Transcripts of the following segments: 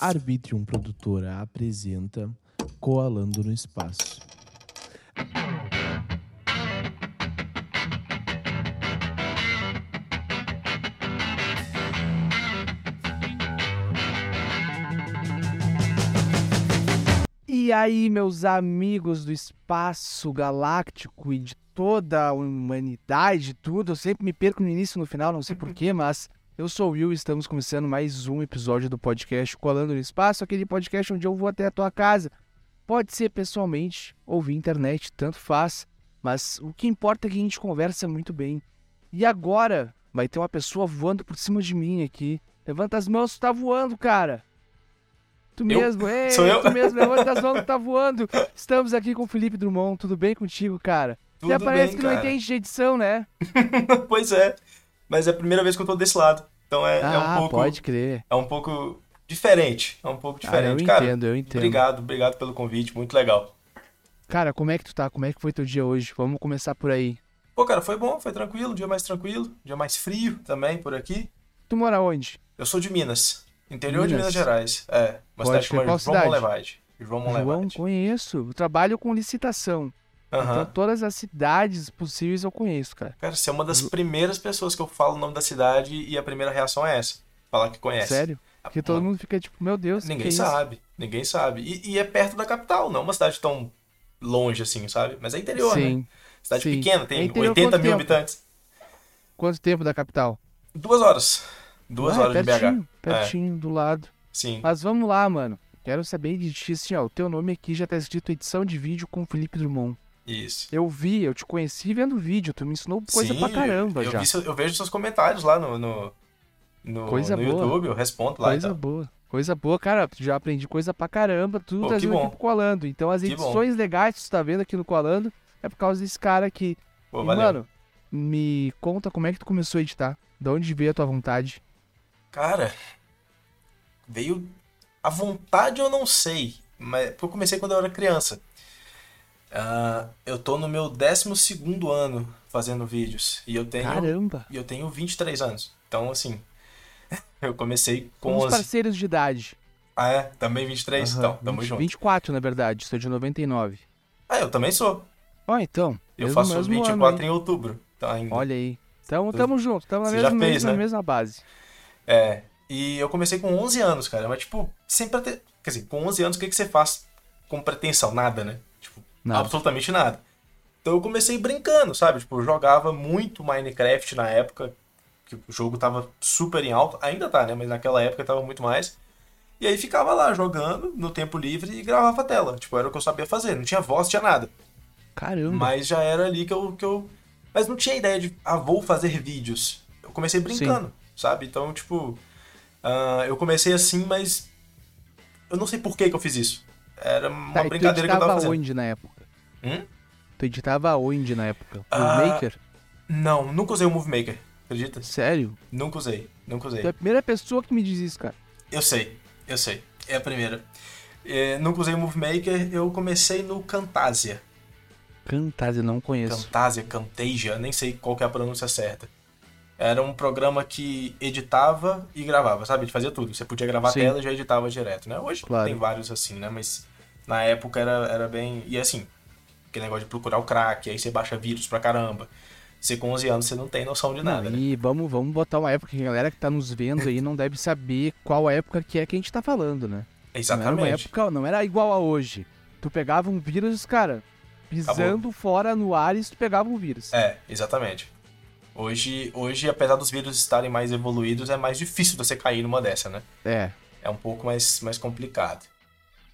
Arbitrium Produtora apresenta Coalando no Espaço. E aí, meus amigos do espaço galáctico e de toda a humanidade, tudo, eu sempre me perco no início e no final, não sei porquê, mas eu sou o Will e estamos começando mais um episódio do podcast Colando no Espaço, aquele podcast onde eu vou até a tua casa. Pode ser pessoalmente ou via internet, tanto faz, mas o que importa é que a gente conversa muito bem. E agora vai ter uma pessoa voando por cima de mim aqui. Levanta as mãos, tu tá voando, cara. Tu Eu? mesmo, ei, Sou eu? tu mesmo, levanta as mãos, tu tá voando. Estamos aqui com o Felipe Drummond, tudo bem contigo, cara? Tudo Até parece bem, que não cara. entende de edição, né? pois é. Mas é a primeira vez que eu tô desse lado. Então é, é ah, um pouco. pode crer. É um pouco diferente. É um pouco Ah, eu diferente. cara, entendo, eu entendo. obrigado, obrigado pelo convite, muito legal. Cara, como é que tu tá? Como é que foi teu dia hoje? Vamos começar por aí. Pô, cara, foi bom, foi tranquilo, um dia mais tranquilo, um dia mais frio também por aqui. Tu mora onde? Eu sou de Minas, interior de Minas? Minas Gerais. É, uma Pode cidade chamada João cidade? Monlevade. João João, Monlevade. conheço. Eu trabalho com licitação. Então Aham. todas as cidades possíveis eu conheço, cara. Cara, você é uma das primeiras pessoas que eu falo o nome da cidade e a primeira reação é essa. Falar que conhece. Sério? Porque todo mundo fica tipo, meu Deus, Ninguém é isso? sabe, ninguém sabe. E, e é perto da capital, não é uma cidade tão longe assim, sabe? Mas é interior, né? Sim. Cidade sim. pequena, É tem interior 80 quanto mil tempo? habitantes. Quanto tempo da capital? Duas horas. Duas Ah, é horas de BH. pertinho, pertinho, do lado. Sim. Mas vamos lá, mano. Quero saber de ti, assim, ó. O teu nome aqui já tá escrito edição de vídeo com Felipe Drummond. Isso. Eu vi, eu te conheci vendo vídeo. Tu me ensinou coisa Sim, pra caramba eu, já. vi eu vejo seus comentários lá no, no, no, Coisa no boa. YouTube, eu respondo lá Coisa e boa. Coisa boa, cara. Já aprendi coisa pra caramba. Tudo Pô, trazendo que aqui pro Coalando. Então as Que bom. edições legais que tu tá vendo aqui no Coalando é por causa desse cara aqui. Pô, E, mano, me conta como é que tu começou a editar. De onde veio a tua vontade? Cara, veio. A vontade eu não sei, mas eu comecei quando eu era criança. Ah, eu tô no meu 12 ano fazendo vídeos. E eu tenho. Caramba. E eu tenho 23 anos. Então, assim. eu comecei com Somos 11. parceiros de idade. Ah, é? Também 23? Aham, Então, tamo 20 junto. 24, na verdade. Sou de 99. Ah, eu também sou. Ó, então. Eu mesmo- faço mesmo ano 24 aí. em outubro. Tá ainda. Olha aí. Tamo, tamo junto. Tamo na Você mesma, já fez, mesma, né? mesma base. É. E eu comecei com 11 anos, cara. Mas, tipo, sem pretensão. Quer dizer, com 11 anos, o que, que você faz com pretensão? Nada, né? Nada. absolutamente nada. Então eu comecei brincando, sabe? Tipo, eu jogava muito Minecraft na época. Que o jogo tava super em alta. Ainda tá, né? Mas naquela época tava muito mais. E aí ficava lá jogando no tempo livre e gravava a tela. Tipo, era o que eu sabia fazer. Não tinha voz, tinha nada. Caramba. Mas já era ali que eu, que eu. Mas não tinha ideia de, ah, vou fazer vídeos. Eu comecei brincando, sabe? Então, tipo. ah, eu comecei assim, mas. Eu não sei por que, que eu fiz isso. Era uma Tá, tu brincadeira que eu tava editava fazendo. onde na época? Hum? Tu editava onde na época? Ah, No Maker? Não, nunca usei o Movie Maker. Acredita? Sério? Nunca usei. Nunca usei. Tu é a primeira pessoa que me diz isso, cara. Eu sei, eu sei. É a primeira. É, nunca usei o Movie Maker, eu comecei no Camtasia. Camtasia, não conheço. Camtasia, Camtasia, nem sei qual é a pronúncia certa. Era um programa que editava e gravava, sabe? Ele fazia tudo. Você podia gravar Sim. a tela e já editava direto, né? Hoje Claro. tem vários assim, né? Mas na época era, era bem. E assim, aquele negócio de procurar o crack, aí você baixa vírus pra caramba. Você com 11 anos você não tem noção de nada, né? E vamos, vamos botar uma época que a galera que tá nos vendo aí não deve saber qual época que é que a gente tá falando, né? Não era uma Exatamente. época, não era igual a hoje. Tu pegava um vírus, cara, pisando fora no ar e tu pegava um vírus. É, exatamente. Hoje, hoje, apesar dos vírus estarem mais evoluídos, é mais difícil você cair numa dessa, né? É. É um pouco mais, mais complicado.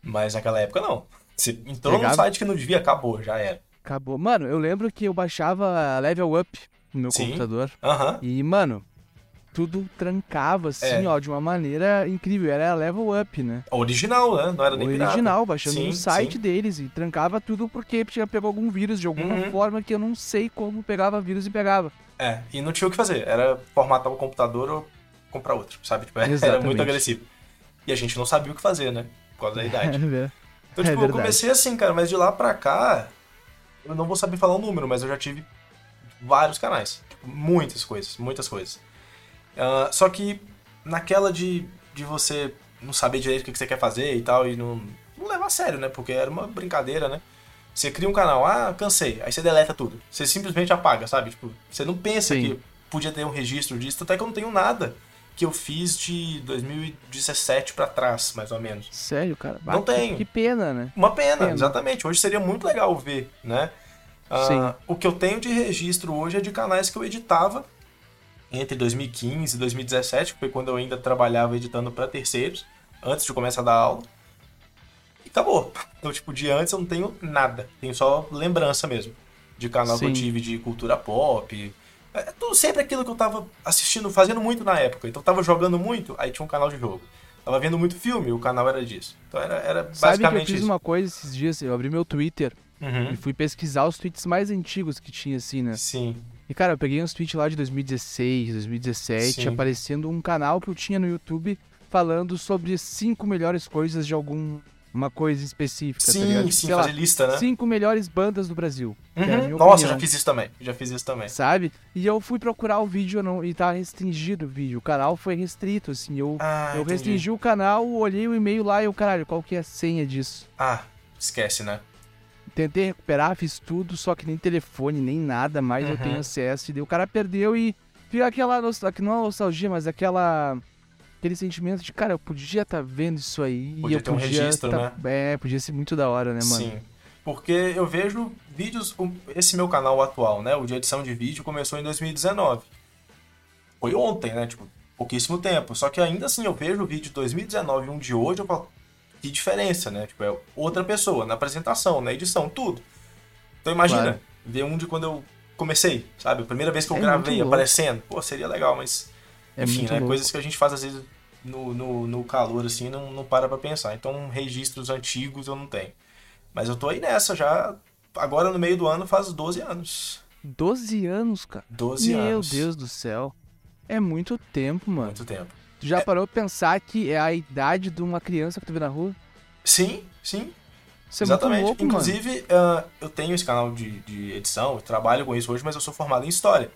Mas naquela época não. Você entrou Pegava- num site que não devia, acabou, já era. Acabou. Mano, eu lembro que eu baixava Level Up no meu Sim. computador. Aham. E, mano, tudo trancava assim, É. ó, de uma maneira incrível. Era Level Up, né? Original, né? Não era nem pirata. Original, baixando Sim, no site sim. deles e trancava tudo porque tinha pegou algum vírus de alguma Uhum. forma que eu não sei como pegava vírus e pegava. É, e não tinha o que fazer. Era formatar o computador ou comprar outro, sabe? Tipo, era Exatamente. muito agressivo. E a gente não sabia o que fazer, né? Por causa da idade. É, Então, É tipo, eu verdade. comecei assim, cara, mas de lá pra cá, eu não vou saber falar o número, mas eu já tive vários canais. Tipo, muitas coisas, muitas coisas. Ah, só que naquela de, de você não saber direito o que que você quer fazer e tal, e não, não levar a sério, né? Porque era uma brincadeira, né? Você cria um canal, ah, cansei, aí você deleta tudo. Você simplesmente apaga, sabe? Tipo, você não pensa Sim. que podia ter um registro disso, até que eu não tenho nada que eu fiz de 2017 pra trás, mais ou menos. Sério, cara? Não tenho. Que pena, né? Uma pena, Pena. exatamente. Hoje seria muito legal ver, né? Ah, Sim. o que eu tenho de registro hoje é de canais que eu editava entre 2015 e 2017, que foi quando eu ainda trabalhava editando para terceiros, antes de começar a dar aula. E acabou. Então, tipo, de antes eu não tenho nada. Tenho só lembrança mesmo. De canal que eu Sim. tive de cultura pop. É tudo sempre aquilo que eu tava assistindo, fazendo muito na época. Então eu tava jogando muito, aí tinha um canal de jogo. Tava vendo muito filme, o canal era disso. Então era, era Sabe que eu basicamente fiz isso. uma coisa esses dias? Eu abri meu Twitter Uhum. e fui pesquisar os tweets mais antigos que tinha, assim, né? Sim. E, cara, eu peguei uns tweets lá de 2016, 2017, Sim. aparecendo um canal que eu tinha no YouTube falando sobre cinco melhores coisas de algum... Uma coisa específica, tá ligado? Sim, Tipo, sim, sei lá, fazer lista, né? cinco melhores bandas do Brasil. Uhum. Nossa, já fiz isso também. Já fiz isso também. sabe? E eu fui procurar o vídeo não, e tá restringido o vídeo. O canal foi restrito, assim. Eu, Ah, eu entendi. restringi o canal, olhei o e-mail lá e eu, caralho, qual que é a senha disso? Ah, esquece, né? Tentei recuperar, fiz tudo, só que nem telefone, nem nada mais eu Uhum. tenho acesso. E daí o cara perdeu e fica aquela nostalgia, não é nostalgia, mas aquela. Aquele sentimento de, cara, eu podia estar vendo isso aí Podia e eu ter um podia. registro, tá- É, podia ser muito da hora, né, mano? Sim. Porque eu vejo vídeos. Esse meu canal atual, né? O de edição de vídeo começou em 2019. Foi ontem, né? Tipo, pouquíssimo tempo. Só que ainda assim eu vejo o vídeo de 2019 e um de hoje, eu falo, que diferença, né? Tipo, é outra pessoa, na apresentação, na edição, tudo. Então imagina, Claro. ver um de quando eu comecei, sabe? A primeira vez que eu É gravei aparecendo. Pô, seria legal, mas. É Enfim, né? louco. Coisas que a gente faz às vezes no, no, no calor, assim, não, não para pra pensar. Então, registros antigos eu não tenho. Mas eu tô aí nessa já. Agora no meio do ano faz 12 anos. 12 anos, cara. 12 Meu anos. Deus do céu. É muito tempo, mano. Muito tempo. Tu já É. parou pra pensar que é a idade de uma criança que tu vê na rua? Sim, sim. Isso é exatamente. louco. Inclusive, ah, eu tenho esse canal de, de edição, eu trabalho com isso hoje, mas eu sou formado em história.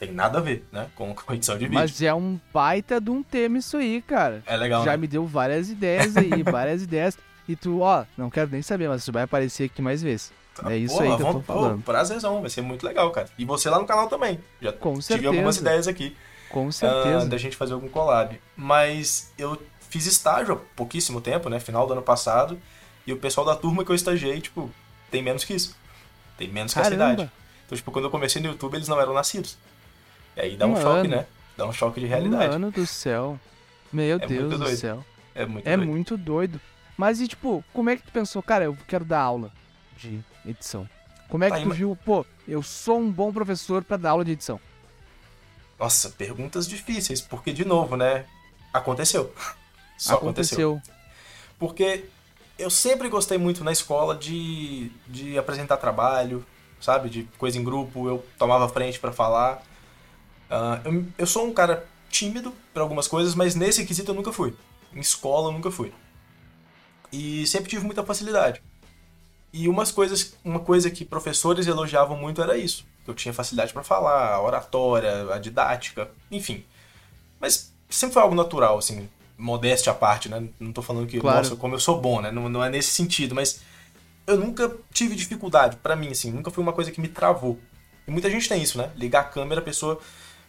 Tem nada a ver, né? Com, com edição de vídeo. Mas é um baita de um tema isso aí, cara. É legal, Já né? me deu várias ideias aí, várias ideias. E tu, ó, não quero nem saber, mas tu vai aparecer aqui mais vezes. É isso aí que eu tô falando. Pô, prazerzão, vai ser muito legal, cara. E você lá no canal também. Já Com tive certeza. algumas ideias aqui. Com certeza. da gente fazer algum collab. Mas eu fiz estágio há pouquíssimo tempo, né? Final do ano passado. E o pessoal da turma que eu estagiei, tipo, tem menos que isso. Tem menos que essa Caramba. idade. Então, tipo, quando eu comecei no YouTube, eles não eram nascidos. E aí dá um Mano. choque, né? Dá um choque de realidade. Mano do céu. Meu É Deus do céu. É muito É doido. muito doido. Mas e tipo, como é que tu pensou, cara, eu quero dar aula de edição? Como é que Tá, tu ima- viu, pô, eu sou um bom professor pra dar aula de edição? Nossa, perguntas difíceis, porque, de novo, né? Aconteceu. Só aconteceu. Porque eu sempre gostei muito na escola de, de apresentar trabalho, sabe? De coisa em grupo, eu tomava frente pra falar. Ah, eu, eu sou um cara tímido pra algumas coisas, mas nesse quesito eu nunca fui. Em escola eu nunca fui. E sempre tive muita facilidade. E umas coisas, uma coisa que professores elogiavam muito era isso. Que Eu tinha facilidade pra falar, a oratória, a didática, enfim. Mas sempre foi algo natural, assim, modéstia à parte, né? Não tô falando que, Claro. nossa, como eu sou bom, né? Não, não é nesse sentido, mas eu nunca tive dificuldade, pra mim, assim, nunca foi uma coisa que me travou. E muita gente tem isso, né? Ligar a câmera, a pessoa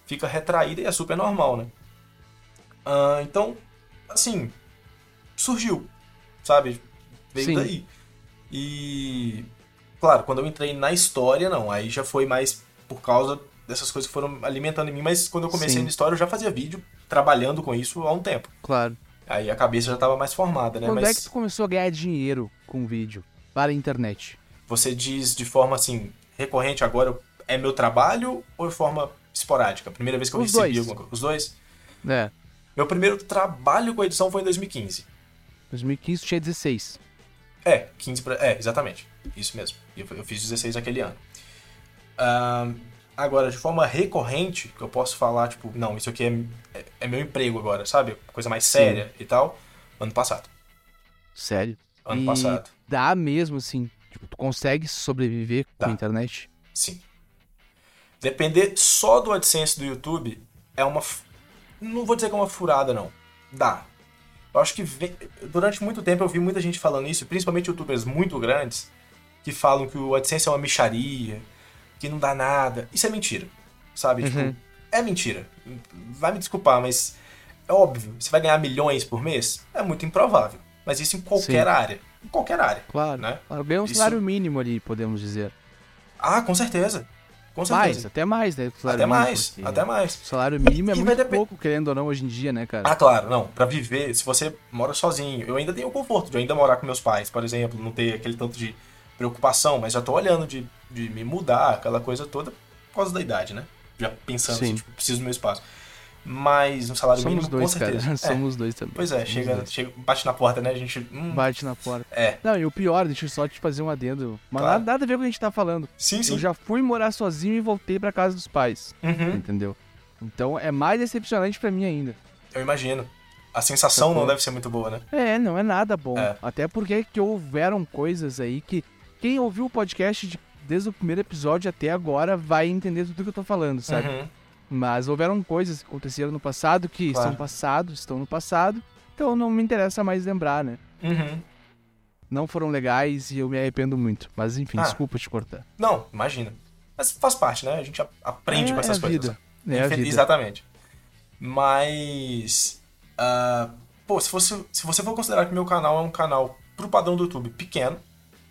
fica retraída e é super normal, né? Ah, então, assim, surgiu, sabe? Veio Sim. daí. E, claro, quando eu entrei na história, não, aí já foi mais por causa dessas coisas que foram alimentando em mim, mas quando eu comecei Sim. na história eu já fazia vídeo trabalhando com isso há um tempo. Claro. Aí a cabeça já estava mais formada, né? Quando mas é que tu começou a ganhar dinheiro com vídeo para a internet? você diz de forma assim, recorrente agora, é meu trabalho ou de forma esporádica? Primeira vez que eu Os recebi dois. alguma coisa? Os dois? É, Meu primeiro trabalho com edição foi em 2015. 2015 tu tinha 16. É, 15 pra... É, exatamente. Isso mesmo. Eu, eu fiz 16 naquele ano. Ahn, agora, de forma recorrente, que eu posso falar, tipo, não, isso aqui é, é, é meu emprego agora, sabe? Coisa mais séria e tal. Ano passado. Sério. Ano e passado. dá mesmo, assim, tipo, tu consegue sobreviver com Dá. a internet? Sim. Depender só do AdSense do YouTube é uma. Não vou dizer que é uma furada, não. Dá. Eu acho que vem- durante muito tempo eu vi muita gente falando isso, principalmente youtubers muito grandes, que falam que o AdSense é uma micharia, que não dá nada. Isso é mentira, sabe? Uhum. Tipo, é mentira. Vai me desculpar, mas é óbvio. Você vai ganhar milhões por mês? É muito improvável. Mas isso em qualquer Sim. área. Em qualquer área. Claro. Né? claro. Ganha um Isso- salário mínimo ali, podemos dizer. Ah, com certeza. Com Mais, certeza. até mais, né? salário Até mínimo, mais, porque até mais. O salário mínimo é E muito depend- pouco, querendo ou não, hoje em dia, né, cara? Ah, claro, não. Pra viver, se você mora sozinho, eu ainda tenho o conforto de ainda morar com meus pais, por exemplo, não ter aquele tanto de preocupação, mas já tô olhando de, de me mudar, aquela coisa toda, por causa da idade, né? Já pensando Sim. assim, tipo, preciso do meu espaço. Mas um salário Somos mínimo, dois, com cara. certeza. É. Somos dois também. Pois é, Somos chega, dois. chega, bate na porta, né? A gente. hum, Bate na porta. É. Não, e o pior, deixa eu só te fazer um adendo. Mas Claro. nada, nada a ver com o que a gente tá falando. Sim, sim. Eu já fui morar sozinho e voltei pra casa dos pais. Uhum, Entendeu? Então é mais decepcionante pra mim ainda. eu imagino. A sensação não deve ser muito boa, né? É, não é nada bom. É. Até porque que houveram coisas aí que quem ouviu o podcast de- desde o primeiro episódio até agora vai entender tudo que eu tô falando, sabe? Uhum. Mas houveram coisas que aconteceram no passado que Claro. são passado, estão no passado. Então não me interessa mais lembrar, né? Uhum. Não foram legais e eu me arrependo muito. Mas enfim, Ah. desculpa te cortar. Não, imagina. Mas faz parte, né? A gente aprende É- com essas é coisas. vida. É a vida. Exatamente. Mas. ah, pô, se, fosse, se você for considerar que meu canal é um canal pro padrão do YouTube pequeno,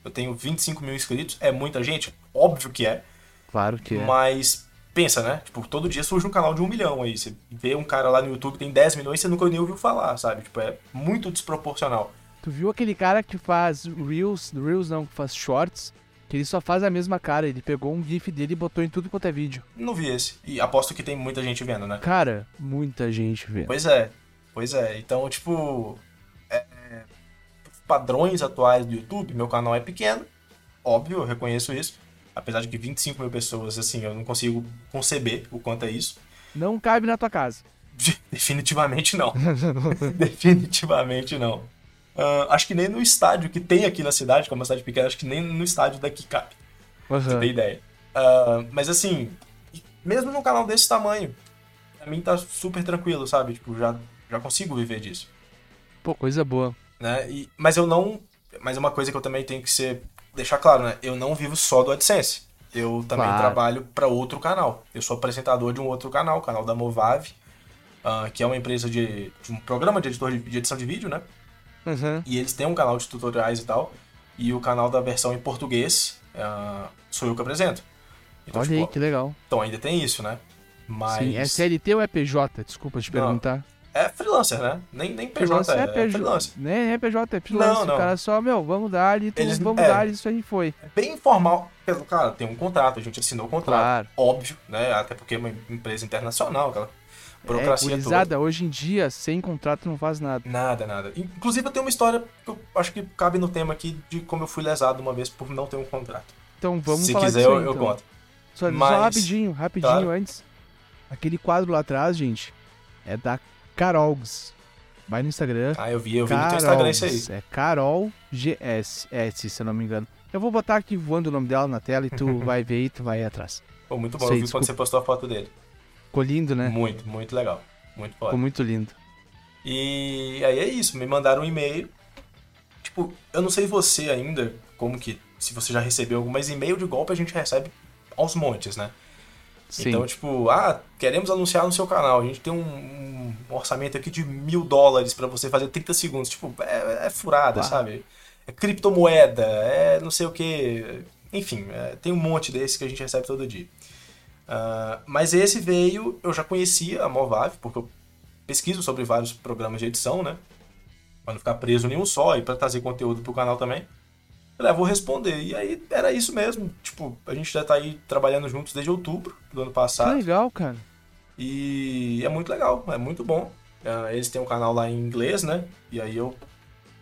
eu tenho 25 mil inscritos, é muita gente? Óbvio que é. Claro que é. Mas pensa, né? Tipo, todo dia surge um canal de um milhão aí. Você vê um cara lá no YouTube que tem 10 milhões você nunca nem ouviu falar, sabe? Tipo, é muito desproporcional. Tu viu aquele cara que faz Reels, Reels não, que faz Shorts, que ele só faz a mesma cara. Ele pegou um GIF dele e botou em tudo quanto é vídeo. Não vi esse. E aposto que tem muita gente vendo, né? Cara, muita gente vê. Pois é, pois é. Então, tipo, é, é, padrões atuais do YouTube, meu canal é pequeno, óbvio, eu reconheço isso. Apesar de que 25 mil pessoas, assim, eu não consigo conceber o quanto é isso. Não cabe na tua casa. Definitivamente não. Definitivamente não. Ah, acho que nem no estádio que tem aqui na cidade, como é uma cidade pequena, acho que nem no estádio daqui cabe. Pra você ter ideia. Ah, mas assim, mesmo num canal desse tamanho, pra mim tá super tranquilo, sabe? Tipo, já, já consigo viver disso. Pô, coisa boa. Né? E, mas eu não. Mas é uma coisa que eu também tenho que ser. Deixar claro, né? Eu não vivo só do AdSense. Eu também Claro. trabalho para outro canal. Eu sou apresentador de um outro canal, o canal da Movave, ah, que é uma empresa de, de um programa de, editor de, de edição de vídeo, né? Uhum. E eles têm um canal de tutoriais e tal. E o canal da versão em português ah, sou eu que apresento. Então, Olha tipo, aí, que legal. então ainda tem isso, né? Mas. Sim, é CLT ou é PJ? Desculpa te Não, perguntar. É freelancer, né? Nem, nem PJ Freelancer é, é PJ. freelancer. Nem é PJ, é freelancer. Não, não. O cara só, meu, vamos dar ali, Eles- vamos é. dar isso aí foi. É bem informal. Cara, tem um contrato, a gente assinou o contrato. Claro. Óbvio, né? Até porque é uma empresa internacional, aquela É, burocracia toda. gurizada, hoje em dia, sem contrato não faz nada. Nada, nada. Inclusive eu tenho uma história que eu acho que cabe no tema aqui de como eu fui lesado uma vez por não ter um contrato. Então vamos Se falar quiser disso eu, aí, eu então. conto. Só, Mas- só rapidinho, rapidinho Claro. antes. Aquele quadro lá atrás, gente, é da Carolgs. Vai no Instagram. Ah, eu vi, eu vi no teu Instagram isso aí. É Carol GS, S, se eu não me engano. Eu vou botar aqui voando o nome dela na tela e tu vai ver e tu vai atrás. Pô, muito bom, Sei, eu vi desculpa. quando você postou a foto dele. Ficou lindo, né? Muito, muito legal. Muito foda. Ficou muito lindo. E aí é isso, me mandaram um e-mail. Tipo, eu não sei você ainda, como que, se você já recebeu algum, mas e-mail de golpe a gente recebe aos montes, né? Sim. Então, tipo, ah, queremos anunciar no seu canal. A gente tem um, um orçamento aqui de mil dólares pra você fazer 30 segundos. Tipo, é, é furada, Uau. sabe? É criptomoeda, é não sei o que. Enfim, é, tem um monte desse que a gente recebe todo dia. Ah, mas esse veio, eu já conhecia a Movave, porque eu pesquiso sobre vários programas de edição, né? Pra não ficar preso em um só e pra trazer conteúdo pro canal também. Falei, ah, vou responder. E aí era isso mesmo. Tipo, a gente já tá aí trabalhando juntos desde outubro do ano Que passado. legal, cara. E é muito legal, é muito bom. Ah, Eles têm um canal lá em inglês, né? E aí eu,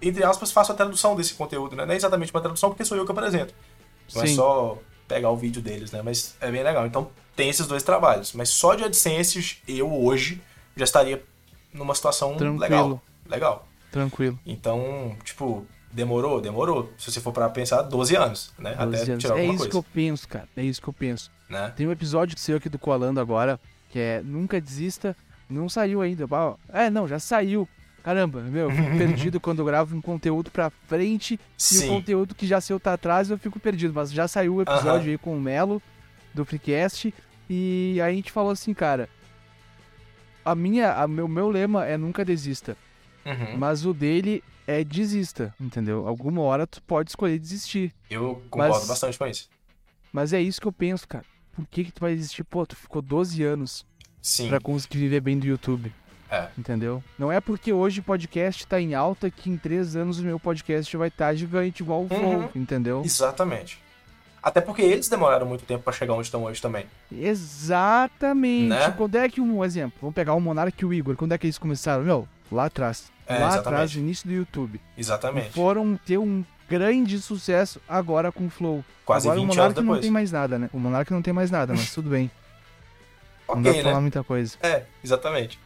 entre aspas, faço a tradução desse conteúdo, né? Não é exatamente uma tradução porque sou eu que apresento. Não é Sim. só pegar o vídeo deles, né? Mas é bem legal. Então tem esses dois trabalhos. Mas só de AdSense eu hoje já estaria numa situação Tranquilo. legal. Legal. Tranquilo. Então, tipo, demorou? Demorou. Se você for pra pensar, 12 anos, né? 12 Até anos. tirar É alguma isso coisa. que eu penso, cara. É isso que eu penso. Né? Tem um episódio seu aqui do Coalando agora, que é Nunca Desista. Não saiu ainda. É, não, já saiu. caramba, meu, eu fico perdido quando eu gravo um conteúdo pra frente e o Sim. conteúdo que já saiu tá atrás, eu fico perdido. Mas já saiu o episódio aí com o Melo, do Freecast, e aí a gente falou assim, cara, a minha, a meu, meu lema é nunca desista, Uhum. mas o dele é desista, entendeu? Alguma hora tu pode escolher desistir. Eu concordo Mas- bastante com isso. Mas é isso que eu penso, cara. Por que que tu vai desistir? Pô, tu ficou 12 anos Sim. pra conseguir viver bem do YouTube. É. Entendeu? Não é porque hoje o podcast tá em alta que em três anos o meu podcast vai estar gigante igual o Flow, Uhum. entendeu? Exatamente. Até porque eles demoraram muito tempo pra chegar onde estão hoje também. Exatamente. Né? Quando é que um exemplo? Vamos pegar o Monark e o Igor. Quando é que eles começaram? Meu, lá atrás. É, lá exatamente. atrás, no início do YouTube. E Exatamente. foram ter um grande sucesso agora com o Flow. Quase agora 20 o Monark não tem mais nada, né? O Monark não tem mais nada, mas tudo bem. não Ok, dá pra né? falar muita coisa. É, exatamente.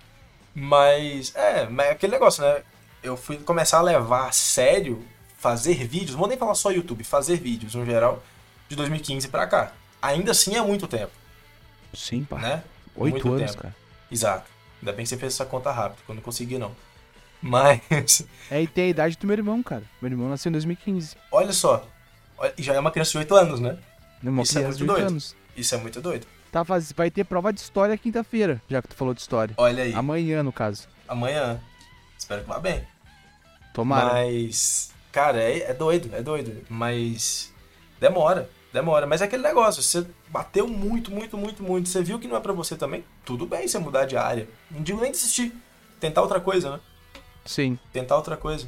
Mas, é, mas é aquele negócio, né? Eu fui começar a levar a sério fazer vídeos, não vou nem falar só YouTube, fazer vídeos no geral, de 2015 pra cá. Ainda assim é muito tempo, Sim, pá. né? Oito muito anos, tempo. cara. Exato. Ainda bem que você fez essa conta rápido, que eu não consegui não. Mas, É, e tem a idade do meu irmão, cara. Meu irmão nasceu em 2015. olha só, e já é uma criança de 8 anos, né? Irmão Isso é muito de 8 doido. anos. Isso é muito doido. Tá, faz... Vai ter prova de história quinta-feira, já que tu falou de história. Olha aí, Amanhã, no caso. amanhã. Espero que vá bem. Tomara. Mas, cara, é, é doido, é doido. Mas demora, demora. Mas é aquele negócio, você bateu muito, muito, muito, muito. Você viu que não é pra você também? Tudo bem você mudar de área. Não digo nem desistir. Tentar outra coisa, né? Sim. Tentar outra coisa.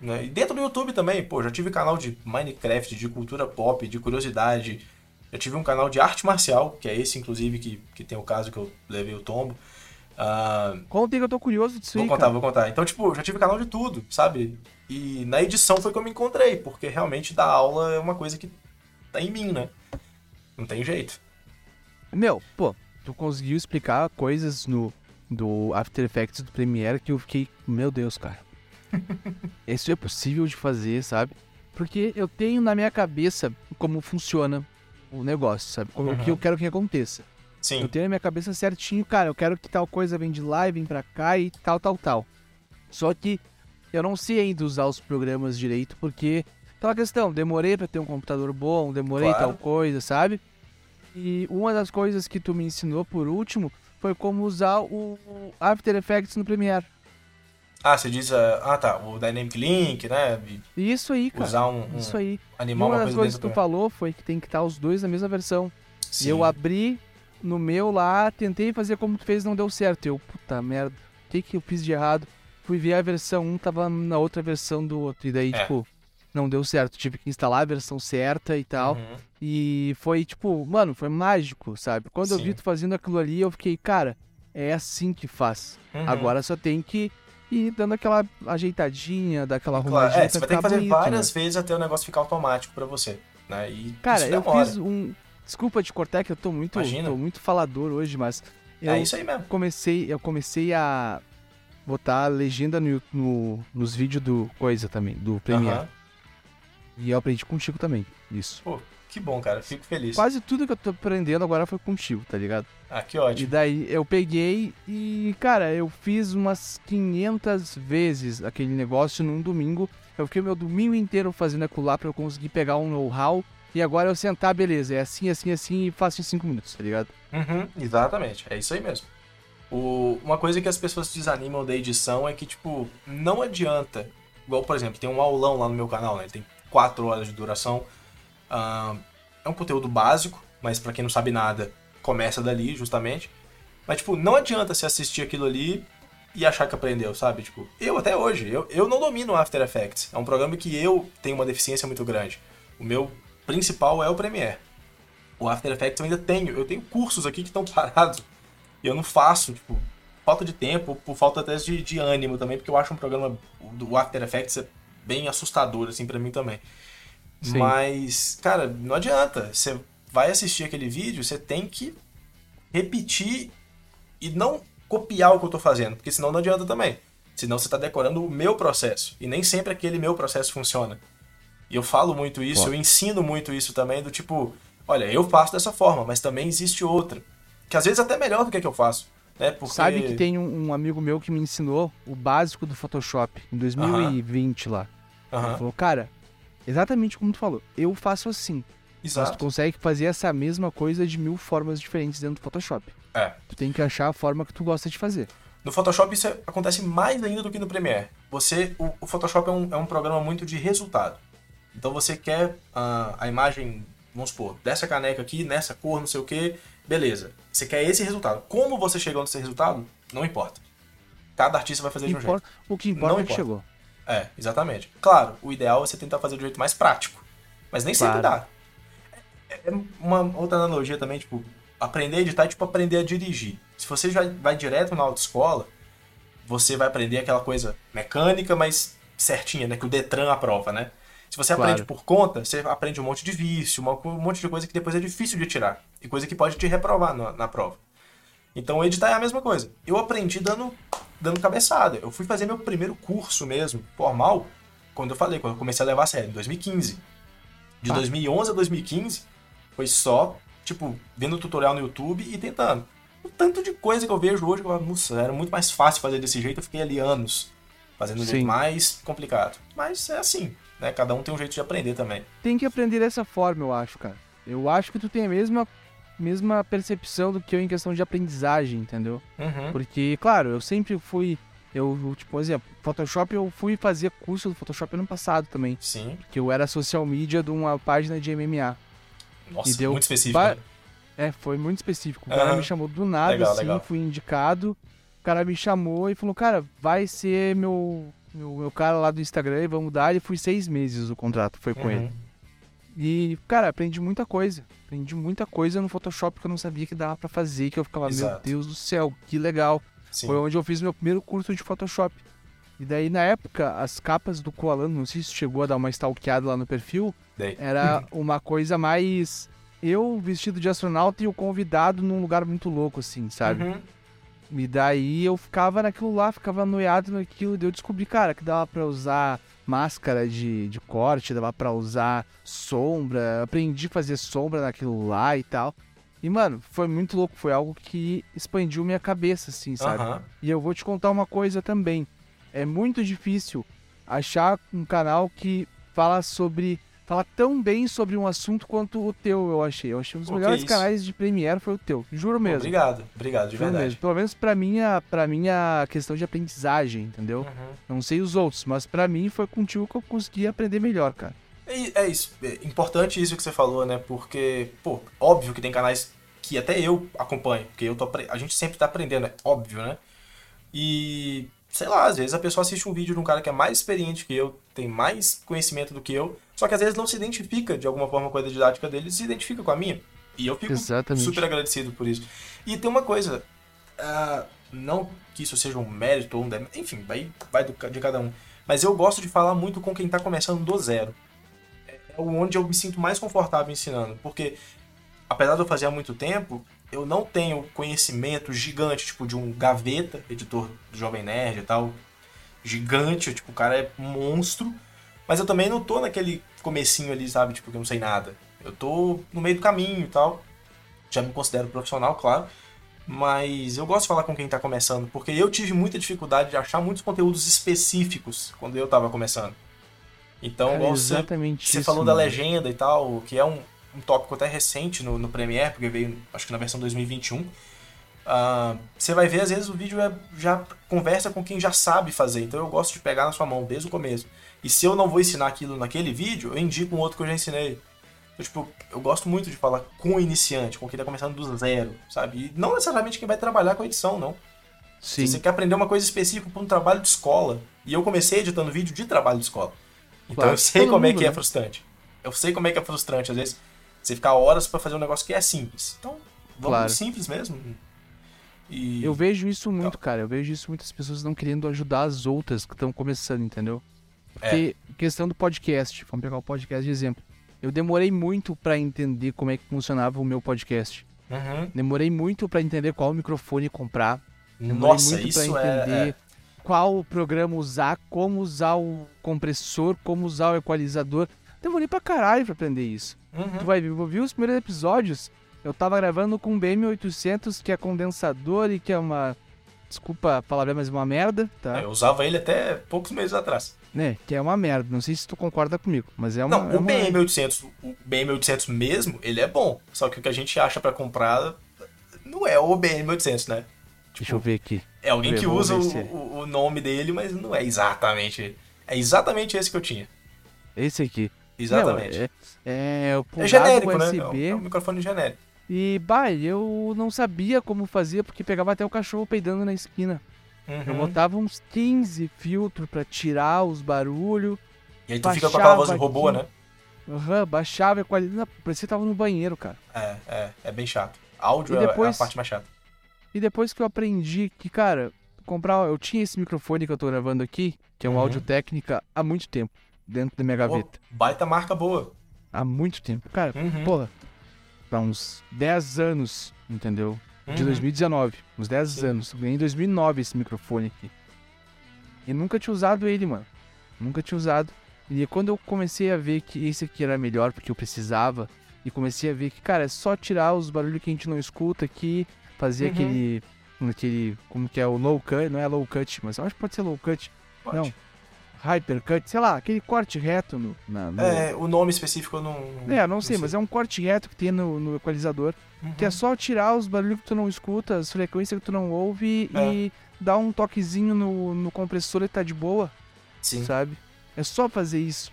Né? E dentro do YouTube também, pô, já tive canal de Minecraft, de cultura pop, de curiosidade. Já tive um canal de arte marcial, que é esse, inclusive, que, que tem o caso que eu levei o tombo. Ah, Contem que eu tô curioso disso Vou aí, contar, cara. vou contar. Então, tipo, já tive canal de tudo, sabe? E na edição foi que eu me encontrei, porque realmente dar aula é uma coisa que tá em mim, né? Não tem jeito. Meu, pô, tu conseguiu explicar coisas no do After Effects do Premiere que eu fiquei, meu Deus, cara. Isso é possível de fazer, sabe? Porque eu tenho na minha cabeça como funciona o negócio, sabe? Como- O que Uhum. eu quero que aconteça. Sim. Eu tenho na minha cabeça certinho, cara, eu quero que tal coisa vem de lá e vem pra cá e tal, tal, tal. Só que eu não sei ainda usar os programas direito, porque aquela questão, demorei pra ter um computador bom, demorei Claro. tal coisa, sabe? E uma das coisas que tu me ensinou por último foi como usar o After Effects no Premiere. Ah, você diz, ah, ah, tá, o Dynamic Link, né? E E isso aí, cara. usar um, um Isso aí. E animar uma uma das coisa coisas que tu falou foi que tem que estar os dois na mesma versão. Sim. E eu abri no meu lá, tentei fazer como tu fez, não deu certo. Eu, puta merda, o que que eu fiz de errado? Fui ver a versão 1, tava na outra versão do outro. E daí, É. tipo, não deu certo. Tive que instalar a versão certa e tal. Uhum. E foi, tipo, mano, foi mágico, sabe? Quando eu Sim. vi tu fazendo aquilo ali, eu fiquei, cara, é assim que faz. Uhum. Agora só tem que ir dando aquela ajeitadinha, daquela Claro, arrumadinha é, você vai ter que fazer bonito, né? várias vezes até o negócio ficar automático pra você, né? E Cara, eu fiz um. Desculpa te cortar que eu tô muito, Imagina. tô muito falador hoje, mas eu É isso aí mesmo. comecei, eu comecei a botar a legenda no, no- nos vídeos do coisa também, do Premiere. Aham. E eu aprendi contigo também, isso. Pô, que bom, cara. Fico feliz. Quase tudo que eu tô aprendendo agora foi contigo, tá ligado? Ah, que E ótimo. daí eu peguei e, cara, eu fiz umas 500 vezes aquele negócio num domingo. Eu fiquei meu domingo inteiro fazendo aquilo lá pra eu conseguir pegar um know-how. E agora eu sentar, beleza, é assim, assim, assim e faço em 5 minutos, tá ligado? Uhum, exatamente, é isso aí mesmo. O- uma coisa que as pessoas desanimam da edição é que, tipo, não adianta. Igual, por exemplo, tem um aulão lá no meu canal, né? Ele tem 4 horas de duração. Ah, é um conteúdo básico, mas pra quem não sabe nada, começa dali, justamente. Mas, tipo, não adianta você assistir aquilo ali e achar que aprendeu, sabe? Tipo, eu até hoje, eu, eu não domino After Effects. É um programa que eu tenho uma deficiência muito grande. O meu principal é o Premiere. O After Effects eu ainda tenho. Eu tenho cursos aqui que estão parados. E eu não faço, tipo, falta de tempo, por falta até de, de ânimo também, porque eu acho um programa do After Effects bem assustador, assim, pra mim também. Sim. Mas, cara, não adianta. Você vai assistir aquele vídeo, você tem que repetir e não copiar o que eu tô fazendo, porque senão não adianta também. Senão você tá decorando o meu processo. E nem sempre aquele meu processo funciona. E eu falo muito isso, eu ensino muito isso também, do tipo, olha, eu faço dessa forma, mas também existe outra. Que às vezes é até melhor do que a que eu faço. Né? Porque... Sabe que tem um, um amigo meu que me ensinou o básico do Photoshop em 2020 lá. Aham, Ele falou, cara, exatamente como tu falou, eu faço assim. Mas tu Exato. consegue fazer essa mesma coisa de mil formas diferentes dentro do Photoshop. É. Tu tem que achar a forma que tu gosta de fazer. No Photoshop isso é- acontece mais ainda do que no Premiere. Você, o, o Photoshop é um, é um programa muito de resultado. Então você quer ah, a imagem, vamos supor, dessa caneca aqui, nessa cor, não sei o que, beleza. Você quer esse resultado. Como você chegou nesse resultado, não importa. Cada artista vai fazer de um jeito. O que importa Não é que importa. chegou. É, exatamente. Claro, o ideal é você tentar fazer do jeito mais prático. Mas nem sempre Claro. dá. É é uma outra analogia também, tipo, aprender a editar é tipo aprender a dirigir. Se você já vai direto na autoescola, você vai aprender aquela coisa mecânica, mas certinha, né? Que o Detran aprova, né? Se você Claro. aprende por conta, você aprende um monte de vício, um monte de coisa que depois é difícil de tirar. E coisa que pode te reprovar na, na prova. Então, editar é a mesma coisa. Eu aprendi dando, dando cabeçada. Eu fui fazer meu primeiro curso mesmo, formal, quando eu falei, quando eu comecei a levar a sério, em 2015. De Ah. 2011 a 2015, foi só, tipo, vendo tutorial no YouTube e tentando. O tanto de coisa que eu vejo hoje, que eu falo, nossa, era muito mais fácil fazer desse jeito, eu fiquei ali anos fazendo um jeito mais complicado. Mas é assim, né? Cada um tem um jeito de aprender também. Tem que aprender dessa forma, eu acho, cara. Eu acho que tu tem a mesma, mesma percepção do que eu em questão de aprendizagem, entendeu? Uhum. Porque, claro, eu sempre fui. Eu, tipo, por exemplo, Photoshop, eu fui fazer curso do Photoshop ano passado também. Sim. Que eu era social media de uma página de MMA. Nossa, deu muito específico. ba- né? É, foi muito específico. O cara Aham. me chamou do nada, Legal, assim, legal. fui indicado. O cara me chamou e falou, cara, vai ser meu, meu, meu cara lá do Instagram e vamos dar. E fui seis meses o contrato, foi com Uhum. ele. E, cara, aprendi muita coisa. Aprendi muita coisa no Photoshop que eu não sabia que dava pra fazer, que eu ficava, meu Exato. Deus do céu, que legal. Sim. Foi onde eu fiz meu primeiro curso de Photoshop. E daí, na época, as capas do Koalan, não sei se chegou a dar uma stalkeada lá no perfil, Daí. era uma coisa mais eu vestido de astronauta e o convidado num lugar muito louco, assim, sabe? Uhum. E daí eu ficava naquilo lá, ficava noiado naquilo, e daí eu descobri, cara, que dava pra usar máscara de, de corte, dava pra usar sombra, aprendi a fazer sombra naquilo lá e tal. E, mano, foi muito louco, foi algo que expandiu minha cabeça, assim, sabe? Aham. E eu vou te contar uma coisa também. É muito difícil achar um canal que fala sobre. Fala tão bem sobre um assunto quanto o teu, eu achei. Eu achei um dos Pô, melhores isso. canais de Premiere foi o teu. Juro mesmo. Obrigado, obrigado, de Juro verdade. mesmo. Pelo menos pra minha, pra minha questão de aprendizagem, entendeu? Uhum. Não sei os outros, mas pra mim foi contigo que eu consegui aprender melhor, cara. É, é isso. É importante isso que você falou, né? Porque, pô, óbvio que tem canais que até eu acompanho, porque eu tô a gente sempre tá aprendendo, é óbvio, né? E sei lá, às vezes a pessoa assiste um vídeo de um cara que é mais experiente que eu, tem mais conhecimento do que eu, só que às vezes não se identifica de alguma forma com a didática dele, se identifica com a minha. E eu fico Exatamente. super agradecido por isso. E tem uma coisa, ah, não que isso seja um mérito ou um demérito, enfim, vai, vai do de cada um. Mas eu gosto de falar muito com quem tá começando do zero. É onde eu me sinto mais confortável ensinando. Porque, apesar de eu fazer há muito tempo, eu não tenho conhecimento gigante, tipo, de um gaveta, editor do Jovem Nerd e tal. Gigante, tipo, o cara é monstro. Mas eu também não tô naquele comecinho ali, sabe? Tipo, que eu não sei nada. Eu tô no meio do caminho e tal. Já me considero profissional, claro. Mas eu gosto de falar com quem tá começando, porque eu tive muita dificuldade de achar muitos conteúdos específicos quando eu tava começando. Então, Cara, você, exatamente você isso, falou da mano. legenda e tal, que é um, um tópico até recente no, no Premiere, porque veio, acho que na versão 2021. Ah, você vai ver, às vezes, o vídeo é, já conversa com quem já sabe fazer. Então, eu gosto de pegar na sua mão desde o começo. E se eu não vou ensinar aquilo naquele vídeo, eu indico um outro que eu já ensinei. Então, tipo, eu gosto muito de falar com o iniciante, com quem tá começando do zero, sabe? E não necessariamente quem vai trabalhar com edição, não. Sim. Se você quer aprender uma coisa específica para um trabalho de escola, e eu comecei editando vídeo de trabalho de escola. Então Claro, eu sei como é mundo, que é né? frustrante. Eu sei como é que é frustrante, às vezes, você ficar horas para fazer um negócio que é simples. Então, vamos Claro. simples mesmo. E Eu vejo isso muito, cara. Eu vejo isso muitas pessoas não querendo ajudar as outras que estão começando, entendeu? Porque questão do podcast, vamos pegar o podcast de exemplo. Eu demorei muito pra entender como é que funcionava o meu podcast. Uhum. Demorei muito pra entender qual microfone comprar. Demorei Nossa, muito isso pra é- entender é. qual programa usar, como usar o compressor, como usar o equalizador. Demorei pra caralho pra aprender isso. Uhum. Tu vai ver, os primeiros episódios, eu tava gravando com um BM800 que é condensador e que é uma. Desculpa a palavra, mas uma merda, tá? É, Eu usava ele até poucos meses atrás. Né? Que é uma merda. Não sei se tu concorda comigo, mas é uma. Não, é o uma... BM800, o BM800 mesmo, ele é bom. Só que o que a gente acha pra comprar não é o BM800, né? Deixa eu ver aqui. É alguém que usa ver o, se é. o- o nome dele, mas não é exatamente. É exatamente esse que eu tinha. Esse aqui. Exatamente. Não, é, é, o é genérico, né? USB. É um, é um microfone genérico. E, bah, eu não sabia como fazia, porque pegava até o cachorro peidando na esquina. Eu Uhum. botava uns 15 filtros pra tirar os barulhos. E aí tu fica com aquela voz de robô, aqui. né? Aham, baixava a qualidade. Não, Parecia que tava no banheiro, cara. É, é, é bem chato. Áudio E é- é depois- a parte mais chata. E depois que eu aprendi que, cara, comprar. Eu tinha esse microfone que eu tô gravando aqui, que é um Uhum. áudio técnica, há muito tempo, dentro da minha Pô, gaveta. baita marca boa. Há muito tempo. Cara, Uhum. porra, há uns 10 anos, entendeu? De Uhum. 2019, uns 10 Sim. anos. Ganhei em 2009 esse microfone aqui. E nunca tinha usado ele, mano. Nunca tinha usado. E quando eu comecei a ver que esse aqui era melhor, porque eu precisava, e comecei a ver que, cara, é só tirar os barulhos que a gente não escuta aqui, fazer Uhum. aquele. aquele. Como que é? O low cut, não é low cut, mas eu acho que pode ser low cut. Pode. Não. Hyper cut, sei lá, aquele corte reto no. Na, no... É, o nome específico eu não. É, não sei, mas é um corte reto que tem no, no equalizador. Uhum. Que é só tirar os barulhos que tu não escuta, as frequências que tu não ouve É. e dar um toquezinho no, no compressor e tá de boa, Sim. sabe? É só fazer isso.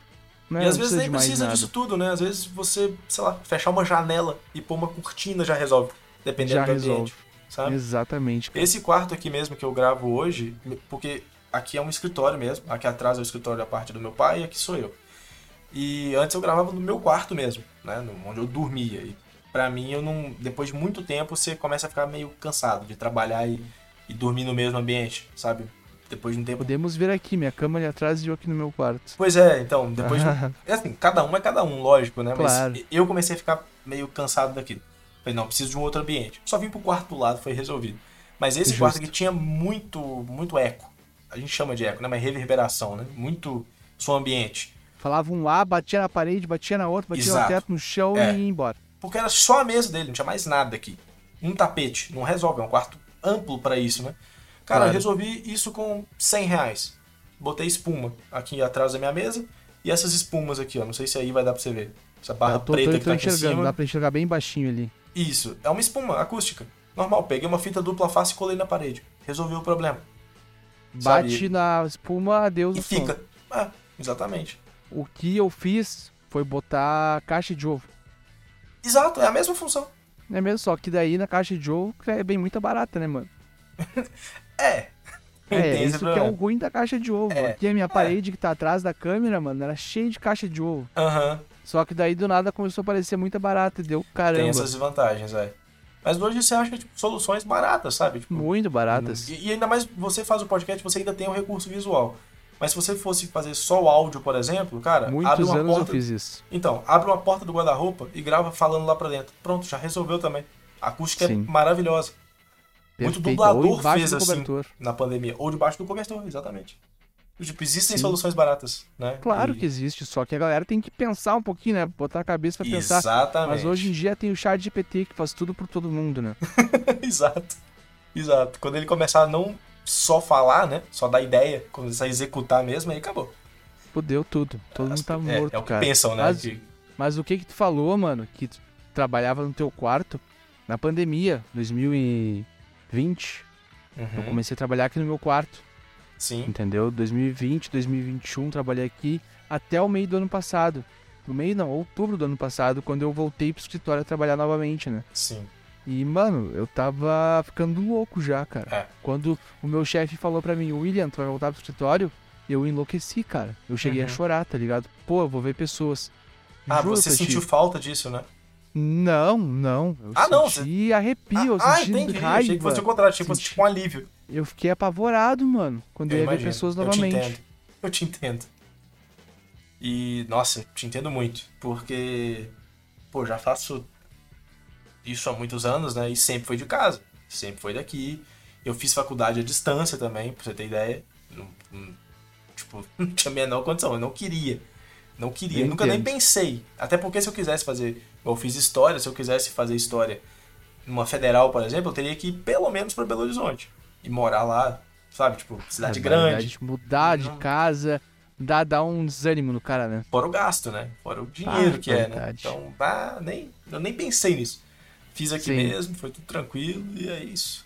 Não é, E às não vezes nem precisa disso tudo, né? Às vezes você, sei lá, fechar uma janela e pôr uma cortina já resolve. Dependendo Já do resolve. ambiente. Sabe? Exatamente. cara. Esse quarto aqui mesmo que eu gravo hoje, porque aqui é um escritório mesmo, aqui atrás é o escritório da parte do meu pai e aqui sou eu. E antes eu gravava no meu quarto mesmo, né, onde eu dormia. E pra mim eu não, depois de muito tempo você começa a ficar meio cansado de trabalhar e, e dormir no mesmo ambiente, sabe? Depois de um tempo. Podemos ver aqui, minha cama ali atrás e eu aqui no meu quarto. Pois é, então, depois de É assim, cada um é cada um, lógico, né? Claro. Mas eu comecei a ficar meio cansado daquilo. Falei, não, preciso de um outro ambiente. Só vim pro quarto do lado, foi resolvido. Mas esse Justo. quarto aqui tinha muito, muito eco. A gente chama de eco, né? Mas reverberação, né? Muito som ambiente. Falava um A, batia na parede, batia na outra, batia no Exato. teto, no chão É. e ia embora. Porque era só a mesa dele, não tinha mais nada aqui. Um tapete, não resolve, é um quarto amplo pra isso, né? Cara, Claro. resolvi isso com 100 reais. Botei espuma aqui atrás da minha mesa e essas espumas aqui, ó. Não sei se aí vai dar pra você ver. Essa barra eu tô, preta tô, que tô tá aqui em cima. dá pra enxergar bem baixinho ali. Isso, é uma espuma acústica. Normal, peguei uma fita dupla face e colei na parede. Resolveu o problema. Bate Sabe? na espuma, adeus E fica. É, exatamente. O que eu fiz foi botar caixa de ovo. Exato, é a mesma função. É mesmo, só que daí na caixa de ovo é bem muito barata, né, mano? É. É, isso que é o ruim da caixa de ovo. É, Aqui a minha parede que tá atrás da câmera, mano, era cheia de caixa de ovo. Aham, Só que daí do nada começou a parecer muito barata e deu caramba. tem essas desvantagens, é. Mas hoje você acha tipo, soluções baratas, sabe? Tipo, Muito baratas. E, e ainda mais você faz o podcast, você ainda tem o recurso visual. Mas se você fosse fazer só o áudio, por exemplo, cara, abre Muitos uma anos porta. eu fiz isso. Então, abre uma porta do guarda-roupa e grava falando lá pra dentro. Pronto, já resolveu também. A acústica Sim. é maravilhosa. Muito Perfeito. dublador Ou embaixo fez assim. cobertor. na pandemia. Ou debaixo do cobertor, exatamente. Tipo, existem Sim. soluções baratas, né? Claro E- que existe, só que a galera tem que pensar um pouquinho, né? Botar a cabeça pra pensar. Exatamente. Mas hoje em dia tem o chat GPT que faz tudo por todo mundo, né? Exato. Exato. Quando ele começar a não só falar, né? Só dar ideia, começar a executar mesmo, aí acabou. Fudeu tudo. Todo mundo tá é, morto, é o que cara. pensam, né? Mas- de- Mas o que que tu falou, mano, que tu trabalhava no teu quarto na pandemia, 2020. Eu Uhum. comecei a trabalhar aqui no meu quarto, Sim. entendeu? 2020, 2021, trabalhei aqui até o meio do ano passado. No meio não, outubro do ano passado, quando eu voltei pro escritório a trabalhar novamente, né? Sim. E, mano, eu tava ficando louco já, cara. É. Quando o meu chefe falou pra mim, William, tu vai voltar pro escritório? Eu enlouqueci, cara. Eu cheguei a Uhum. chorar, tá ligado? Pô, eu vou ver pessoas. Ah, Juro você pra ti. sentiu falta disso, né? Não, não. Eu Ah, não, senti arrepio, eu ah, senti entendi. raiva. Achei que fosse o contrário, achei que fosse Senti- tipo um alívio. Eu fiquei apavorado, mano, quando eu, Eu ia ver imagino. pessoas Eu te novamente. entendo. Eu te entendo. E, nossa, te entendo muito. Porque, pô, já faço isso há muitos anos, né? E sempre foi de casa. Sempre foi daqui. Eu fiz faculdade à distância também, pra você ter ideia. Não, não- tipo, não tinha a menor condição, eu não queria. Não queria, Eu nunca nem pensei. Até porque se eu quisesse fazer, eu fiz história, se eu quisesse fazer história numa federal, por exemplo, eu teria que ir pelo menos pra Belo Horizonte e morar lá, sabe, tipo, cidade É grande. verdade, Mudar de casa, dá, dá um desânimo no cara, né? Fora o gasto, né? Fora o dinheiro Ah, que é, né? verdade. Então, ah, nem, eu nem pensei nisso. Fiz aqui Sim. mesmo, foi tudo tranquilo e é isso.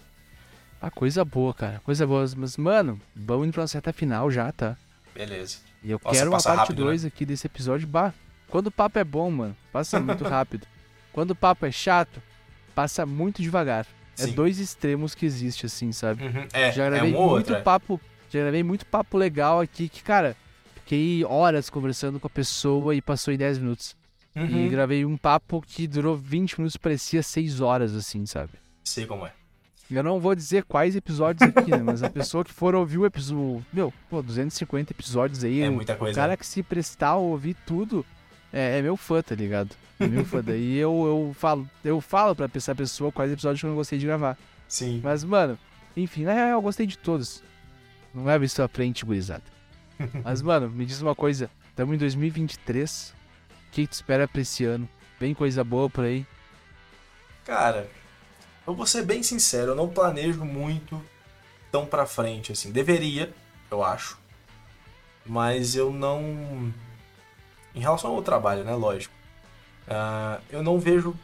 Ah, coisa boa, cara. Coisa boa. Mas, mano, vamos indo pra uma certa final já, tá? Beleza. E eu Nossa, quero uma parte rápido, né? 2 aqui desse episódio. Bah, quando o papo é bom, mano, passa muito rápido. Quando o papo é chato, passa muito devagar. É Sim. dois extremos que existe, assim, sabe? Uhum. É, já é gravei ou muito é. papo. Já gravei muito papo legal aqui que, cara, fiquei horas conversando com a pessoa e passou em 10 minutos. E Uhum. gravei um papo que durou 20 minutos, parecia 6 horas, assim, sabe? Sei como é. Eu não vou dizer quais episódios aqui, né? Mas a pessoa que for ouvir o episódio. Meu, pô, 250 episódios aí. É o muita coisa. cara que se prestar a ouvir tudo é, é meu fã, tá ligado? É meu fã. Daí eu, eu falo, eu falo pra essa pessoa quais episódios que eu não gostei de gravar. Sim. Mas, mano, enfim, na real eu gostei de todos. Não leva isso à frente, gurizada. Mas, mano, me diz uma coisa. Estamos em 2023. O que tu espera pra esse ano? Vem coisa boa por aí. Cara, eu vou ser bem sincero, eu não planejo muito tão pra frente, assim. Deveria, eu acho. Mas eu não. Em relação ao trabalho, né? Lógico. Ah, eu não vejo.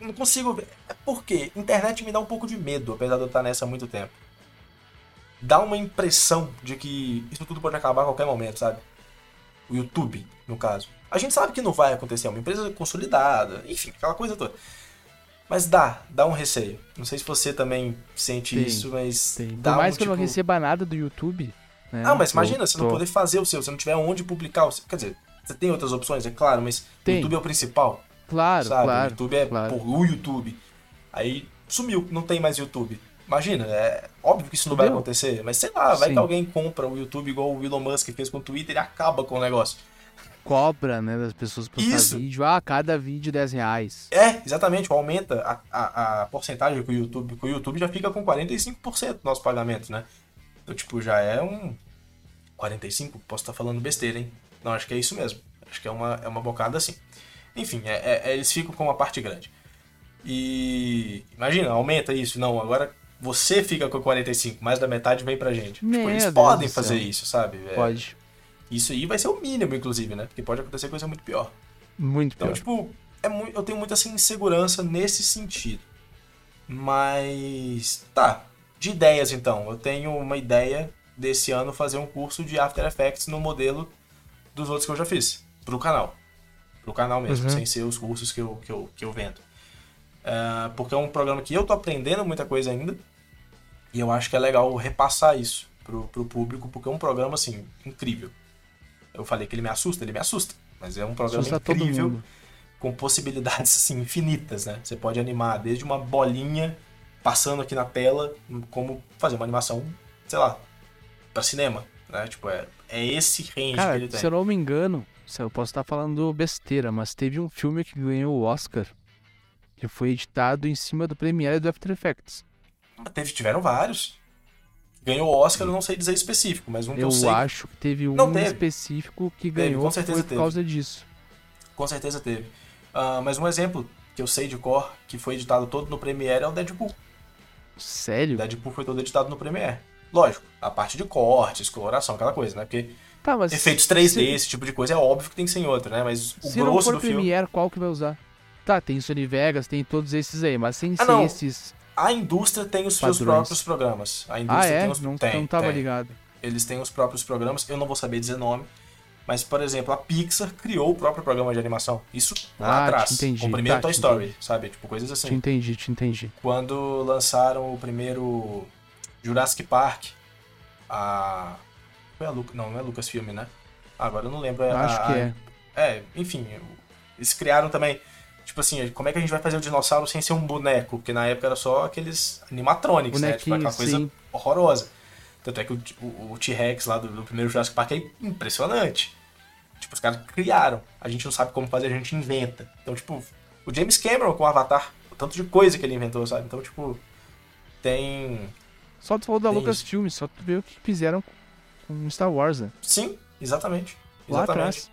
Não consigo ver. É porque internet me dá um pouco de medo, apesar de eu estar nessa há muito tempo. Dá uma impressão de que isso tudo pode acabar a qualquer momento, sabe? O YouTube, no caso. A gente sabe que não vai acontecer, é uma empresa consolidada, enfim, aquela coisa toda. Mas dá, dá um receio. Não sei se você também sente Tem, isso, mas. Tem. Dá Por mais um, que eu não tipo- receba nada do YouTube. Né? Ah, mas eu imagina, você não tô- poder fazer o seu, você não tiver onde publicar o seu. Quer dizer, você tem outras opções, é claro, mas Tem. o YouTube é o principal, Claro, sabe? O claro. YouTube é claro. pô, o YouTube. Aí sumiu, não tem mais YouTube. Imagina, é óbvio que isso não vai Fudeu. acontecer, mas sei lá, vai Sim. que alguém compra o YouTube igual o Elon Musk fez com o Twitter e acaba com o negócio. Cobra, né, das pessoas postar Isso. vídeo. Ah, cada vídeo 10 reais. É, exatamente, aumenta a, a, a porcentagem que o YouTube, que o YouTube já fica com 45% do nosso pagamento, né? Então, tipo, já é um 45, posso estar falando besteira, hein? Não, acho que é isso mesmo. Acho que é uma, é uma bocada assim. Enfim, é, é- é- eles ficam com uma parte grande. E imagina, aumenta isso. Não, agora você fica com 45, mais da metade vem pra gente. Tipo, eles Deus podem fazer céu. isso, sabe? É, Pode. Isso aí vai ser o mínimo, inclusive, né? Porque pode acontecer coisa muito pior. Muito Então, pior. tipo, é mui- eu tenho muita assim, insegurança nesse sentido. Mas. Tá. De ideias, então. Eu tenho uma ideia desse ano fazer um curso de After Effects no modelo dos outros que eu já fiz. Pro canal. Pro canal mesmo, Uhum. sem ser os cursos que eu, que eu, que eu vendo. Ah, porque é um programa que eu tô aprendendo muita coisa ainda. E eu acho que é legal repassar isso pro, pro público, porque é um programa, assim, incrível. Eu falei que ele me assusta, ele me assusta. Mas é um programa Assusta incrível com possibilidades assim infinitas, né? Você pode animar desde uma bolinha passando aqui na tela, como fazer uma animação, sei lá, pra cinema, né? Tipo, é, é esse range que Cara, ele tem. se eu não me engano, eu posso estar falando besteira, mas teve um filme que ganhou o Oscar que foi editado em cima do Premiere do After Effects. Teve, tiveram vários. Ganhou o Oscar, eu não sei dizer específico, mas um que eu, Eu sei, acho que teve um teve. específico que Teve, ganhou com certeza foi por teve. causa disso. com certeza teve. Ah, mas um exemplo que eu sei de cor, que foi editado todo no Premiere, é o Deadpool. Sério? O Deadpool foi todo editado no Premiere. Lógico, a parte de cortes, coloração, aquela coisa, né? Porque Tá, efeitos 3D, se, esse tipo de coisa, é óbvio que tem que ser em outro, né? Mas o se não grosso for do filme... Premiere, qual que vai usar? Tá, tem Sony Vegas, tem todos esses aí, mas sem Ah, ser não. esses. A indústria tem os seus próprios programas. A Ah, indústria é? tem os Não, tem, não tava tem. ligado. Eles têm os próprios programas. Eu não vou saber dizer nome. Mas, por exemplo, a Pixar criou o próprio programa de animação. Isso lá Ah, atrás. te entendi. O primeiro Tá, Toy te Story, entendi. sabe? Tipo, coisas Te assim. entendi, te entendi. Quando lançaram o primeiro Jurassic Park, a. Foi a Lucas. Não, não é Lucasfilm, né? Ah, agora eu não lembro. a- Acho que a- é. É, enfim, eles criaram também. Tipo assim, como é que a gente vai fazer o dinossauro sem ser um boneco? Porque na época era só aqueles animatronics, né? Tipo, aquela coisa sim. horrorosa. Tanto é que o, o- o T-Rex lá do, do primeiro Jurassic Park é impressionante. Tipo, os caras criaram. A gente não sabe como fazer, a gente inventa. Então, tipo, o James Cameron com o Avatar, o tanto de coisa que ele inventou, sabe? Então, tipo, tem. Só tu falou da Lucasfilm, só tu vê o que fizeram com Star Wars, né? Sim, exatamente. Lá Exatamente. atrás.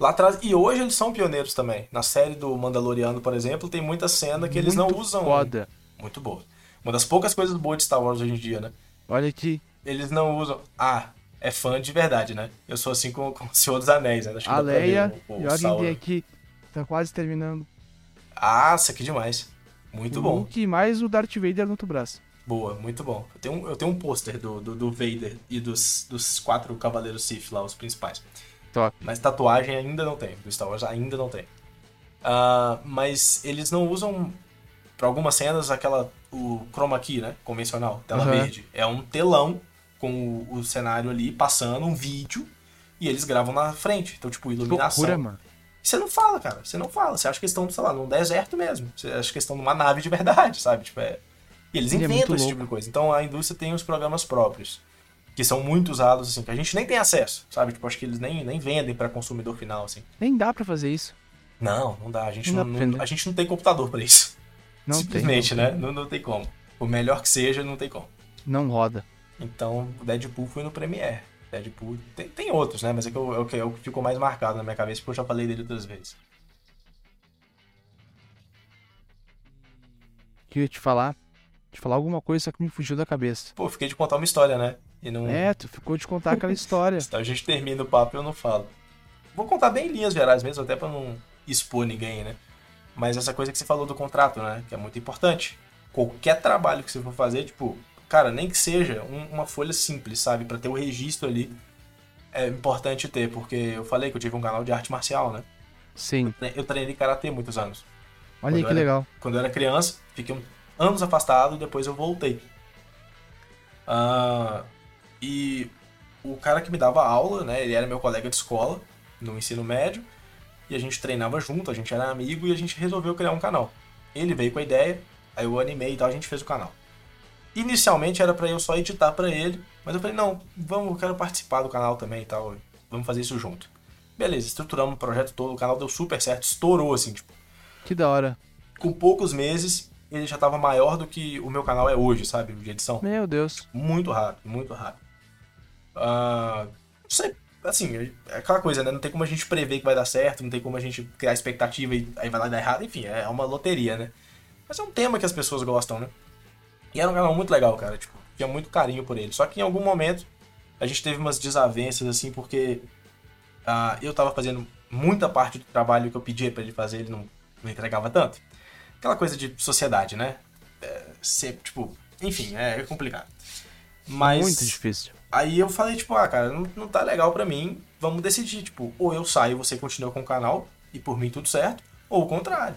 Lá atrás, e hoje eles são pioneiros também. Na série do Mandaloriano, por exemplo, tem muita cena que eles não Muito usam. Foda. Muito boa. Uma das poucas coisas boas de Star Wars hoje em dia, né? Olha aqui. Eles não usam. Ah, é fã de verdade, né? Eu sou assim com, com o Senhor dos Anéis, né? Acho que A Leia. o- o E aqui. Tá quase terminando. Ah, isso aqui demais. Muito o bom. Luke mais o Darth Vader no outro braço. Boa, muito bom. Eu tenho, um- eu tenho um pôster do, do, do Vader e dos, dos quatro Cavaleiros Sith lá, os principais. Top. Mas tatuagem ainda não tem. Do Star Wars ainda não tem. Ah, mas eles não usam, pra algumas cenas, aquela. O chroma key, né? Convencional, tela Aham. verde. É um telão com o, o cenário ali passando um vídeo e eles gravam na frente. Então, tipo, Que iluminação. loucura, mano. Você não fala, cara. Você não fala. Você acha que eles estão, sei lá, num deserto mesmo. Você acha que eles estão numa nave de verdade, sabe? Tipo, é... E eles Ele é inventam muito esse tipo de coisa. Então a indústria tem os programas próprios. Que são muito usados, assim, que a gente nem tem acesso, sabe? Tipo, acho que eles nem, nem vendem pra consumidor final, assim. Nem dá pra fazer isso. Não, não dá. A gente Não não, não- a gente não tem computador pra isso. Não Simplesmente, tem. né? Não, não tem como. Por melhor que seja, não tem como. Não roda. Então, o Deadpool foi no Premiere. Deadpool. Tem, tem outros, né? Mas é que eu- é o que é o que ficou mais marcado na minha cabeça, porque eu já falei dele outras vezes. Que eu ia te falar. Te falar alguma coisa, só que me fugiu da cabeça. Pô, fiquei de contar uma história, né? E não. É, tu ficou de contar aquela história. Então a gente termina o papo e eu não falo. Vou contar bem em linhas gerais mesmo, até pra não expor ninguém, né? Mas essa coisa que você falou do contrato, né? Que é muito importante. Qualquer trabalho que você for fazer, tipo, cara, nem que seja um- uma folha simples, sabe? Pra ter o registro ali, é importante ter, porque eu falei que eu tive um canal de arte marcial, né? Sim. Eu treinei karatê muitos anos. Olha aí que era- legal. Quando eu era criança, fiquei um- anos afastado, depois eu voltei. Ah, e o cara que me dava aula, né, ele era meu colega de escola, no ensino médio, e a gente treinava junto, a gente era amigo e a gente resolveu criar um canal. Ele veio com a ideia, aí eu animei e tal, a gente fez o canal. Inicialmente era pra eu só editar pra ele, mas eu falei, não, vamos, eu quero participar do canal também e tal, vamos fazer isso junto. Beleza, estruturamos o projeto todo, o canal deu super certo, estourou assim, tipo, Que da hora. com poucos meses, ele já tava maior do que o meu canal é hoje, sabe? De edição. Meu Deus. Muito rápido, muito rápido. Ah, não sei, assim, é aquela coisa, né? Não tem como a gente prever que vai dar certo, não tem como a gente criar expectativa e aí vai lá dar errado, enfim, é uma loteria, né? Mas é um tema que as pessoas gostam, né? E era um canal muito legal, cara, tipo, tinha muito carinho por ele. Só que em algum momento a gente teve umas desavenças, assim, porque ah, eu tava fazendo muita parte do trabalho que eu pedia pra ele fazer, ele não, não entregava tanto. Aquela coisa de sociedade, né? É, ser, tipo, enfim, é, é complicado. Mas Muito difícil. aí eu falei, tipo, ah, cara, não, não tá legal pra mim, vamos decidir, tipo, ou eu saio e você continua com o canal, e por mim tudo certo, ou o contrário.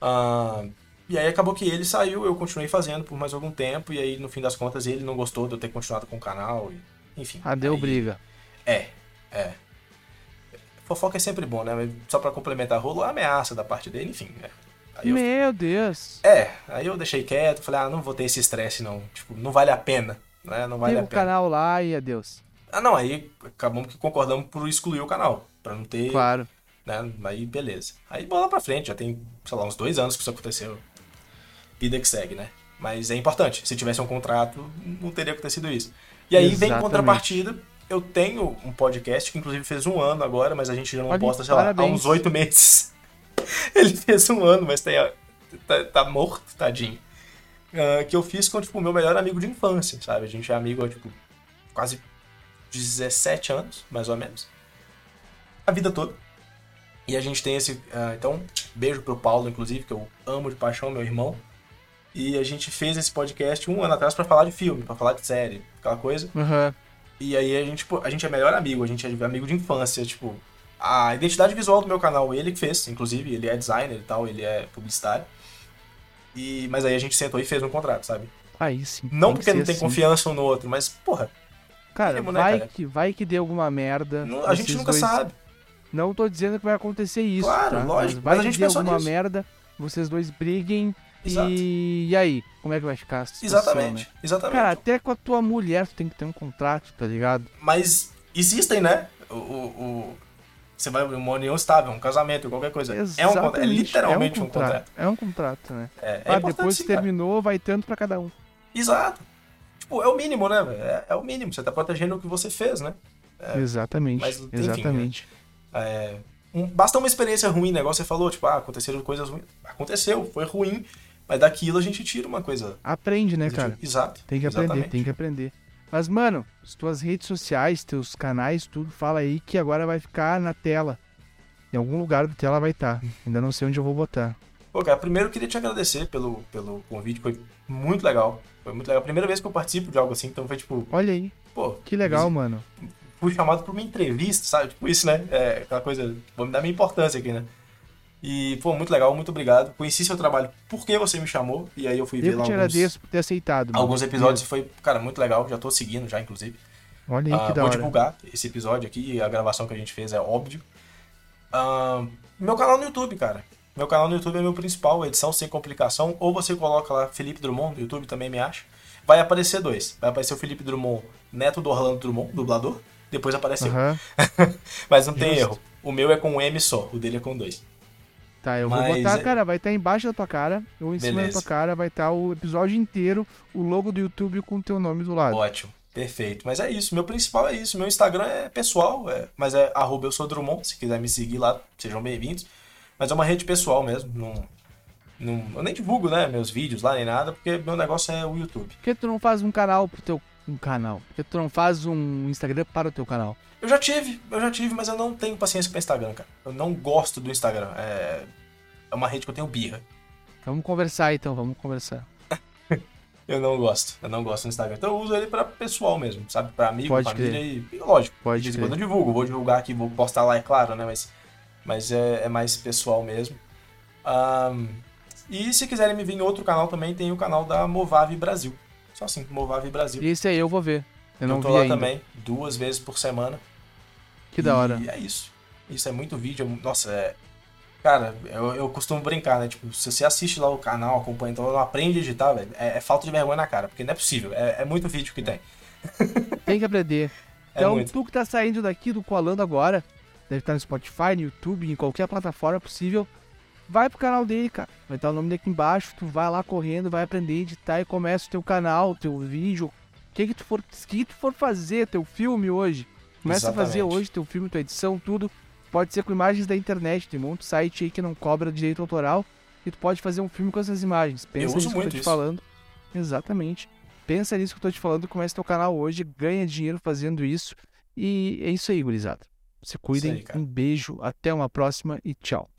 Ah, e aí acabou que ele saiu, eu continuei fazendo por mais algum tempo, e aí no fim das contas ele não gostou de eu ter continuado com o canal, e, enfim. Ah, deu aí- briga. É, é. Fofoca é sempre bom, né? Só pra complementar, rolou a ameaça da parte dele, enfim. né? Aí eu Meu Deus. é, aí eu deixei quieto, falei, ah, não vou ter esse estresse não. Tipo, não vale a pena, né? Não vale Pega a o pena. canal lá e adeus. Ah, não, aí acabamos que concordamos por excluir o canal, pra não ter, Claro. né? Aí beleza. Aí bola pra frente, já tem, sei lá, uns dois anos que isso aconteceu. Vida que segue, né? Mas é importante, se tivesse um contrato, não teria acontecido isso. E aí vem Exatamente. contrapartida, eu tenho um podcast que inclusive fez um ano agora, mas a gente já não Olha, posta, sei lá, há uns oito meses. Ele fez um ano, mas a- tá, tá morto, tadinho. Ah, que eu fiz com, tipo, o meu melhor amigo de infância, sabe? A gente é amigo há, tipo, quase 17 anos, mais ou menos. A vida toda. E a gente tem esse. ah, então, beijo pro Paulo, inclusive, que eu amo de paixão, meu irmão. E a gente fez esse podcast um ano atrás pra falar de filme, pra falar de série, aquela coisa. Aham. E aí a gente, tipo, a gente é melhor amigo, a gente é amigo de infância, tipo. A identidade visual do meu canal, ele que fez, inclusive, ele é designer e tal, ele é publicitário. E, mas aí a gente sentou e fez um contrato, sabe? Aí sim. Não que porque não tem assim. confiança um no outro, mas, porra, Cara, né, vai, cara? Que, vai que dê alguma merda. não- a gente nunca dois- sabe. Não tô dizendo que vai acontecer isso. Claro, tá? lógico, Mas vai mas a que gente dê pensou alguma nisso. merda, vocês dois briguem. Exato. E... e aí? Como é que vai ficar a situação, Exatamente, né? exatamente. Cara, até com a tua mulher tu tem que ter um contrato, tá ligado? Mas existem, né? O, o, o- Você vai uma união estável, um casamento, qualquer coisa. É, um, contrato, é Exatamente, literalmente é um contrato. É um contrato, né? É, é ah, depois sim, que cara. terminou, vai tanto pra cada um. Exato. Tipo, é o mínimo, né? velho? É, é o mínimo. Você tá protegendo o que você fez, né? É, exatamente, mas, enfim, exatamente. É, um, basta uma experiência ruim, negócio você falou, tipo, ah, aconteceram coisas ruins. Aconteceu, foi ruim, mas daquilo a gente tira uma coisa. Aprende, né, cara? Exato. Tem que aprender, exatamente. tem que aprender. Mas, mano, as tuas redes sociais, teus canais, tudo, fala aí que agora vai ficar na tela. Em algum lugar da tela vai estar. Ainda não sei onde eu vou botar. Pô, cara, primeiro eu queria te agradecer pelo, pelo convite, foi muito legal. Foi muito legal. Primeira vez que eu participo de algo assim, então foi tipo, Olha aí, pô, que legal, mano. fui chamado pra uma entrevista, sabe? Tipo isso, né? É aquela coisa, vou me dar minha importância aqui, né? E, pô, muito legal, muito obrigado. Conheci seu trabalho porque você me chamou, e aí eu fui ver Eu lá que te alguns, agradeço por ter aceitado. mano. alguns episódios e foi, cara, muito legal. Já tô seguindo já, inclusive. Olha aí Ah, que da vou hora. divulgar esse episódio aqui, a gravação que a gente fez é óbvio. Ah, meu canal no YouTube, cara. Meu canal no YouTube é meu principal, edição sem complicação. Ou você coloca lá Felipe Drummond, no YouTube também me acha. Vai aparecer dois. Vai aparecer o Felipe Drummond, neto do Orlando Drummond, dublador. Depois apareceu. Aham. Mas não tem Justo. erro. O meu é com um M só, o dele é com dois. Tá, eu vou Mas botar, é- cara, vai estar embaixo da tua cara, ou em cima da Beleza. tua cara, vai estar o episódio inteiro, o logo do YouTube com o teu nome do lado. Ótimo, perfeito. Mas é isso, meu principal é isso. Meu Instagram é pessoal, é- mas é arroba eu sou Drummond. Se quiser me seguir lá, sejam bem-vindos. Mas é uma rede pessoal mesmo. Não, não, eu nem divulgo né, meus vídeos lá nem nada, porque meu negócio é o YouTube. Por que tu não faz um canal pro teu um canal? Por que tu não faz um Instagram para o teu canal? Eu já tive, eu já tive, mas eu não tenho paciência pra Instagram, cara. Eu não gosto do Instagram. É, é uma rede que eu tenho birra. Vamos conversar então, vamos conversar. Eu não gosto, eu não gosto do Instagram. Então eu uso ele pra pessoal mesmo, sabe? Pra amigo, Pode família e, e lógico. Pode de crer. quando eu divulgo, vou divulgar aqui, vou postar lá, é claro, né? Mas, mas é, é mais pessoal mesmo. Ahn, e se quiserem me ver em outro canal também, tem o canal da Movave Brasil. Só assim, Movave Brasil. E esse aí eu vou ver. Eu não eu tô vi lá ainda. também, duas vezes por semana. Que da hora. E é isso. Isso é muito vídeo. é Nossa, é. Cara, eu, eu costumo brincar, né? Tipo, se você assiste lá o canal, acompanha, então não aprende a editar, velho, é, é falta de vergonha na cara, porque não é possível. É, é muito vídeo que tem. Tem que aprender. É Então, muito. tu que tá saindo daqui do Colando agora, deve estar no Spotify, no YouTube, em qualquer plataforma possível, vai pro canal dele, cara. Vai estar o nome dele aqui embaixo, tu vai lá correndo, vai aprender a editar e começa o teu canal, teu vídeo. O que que tu for, o que tu for fazer, teu filme hoje, começa a fazer Exatamente. hoje teu filme, tua edição, tudo. Pode ser com imagens da internet, tem um monte de site aí que não cobra direito autoral e tu pode fazer um filme com essas imagens. Pensa nisso que eu tô te isso. falando. Exatamente. Pensa nisso que eu tô te falando, começa teu canal hoje, ganha dinheiro fazendo isso. E é isso aí, gurizada. Se cuidem. aí, um beijo, até uma próxima e tchau.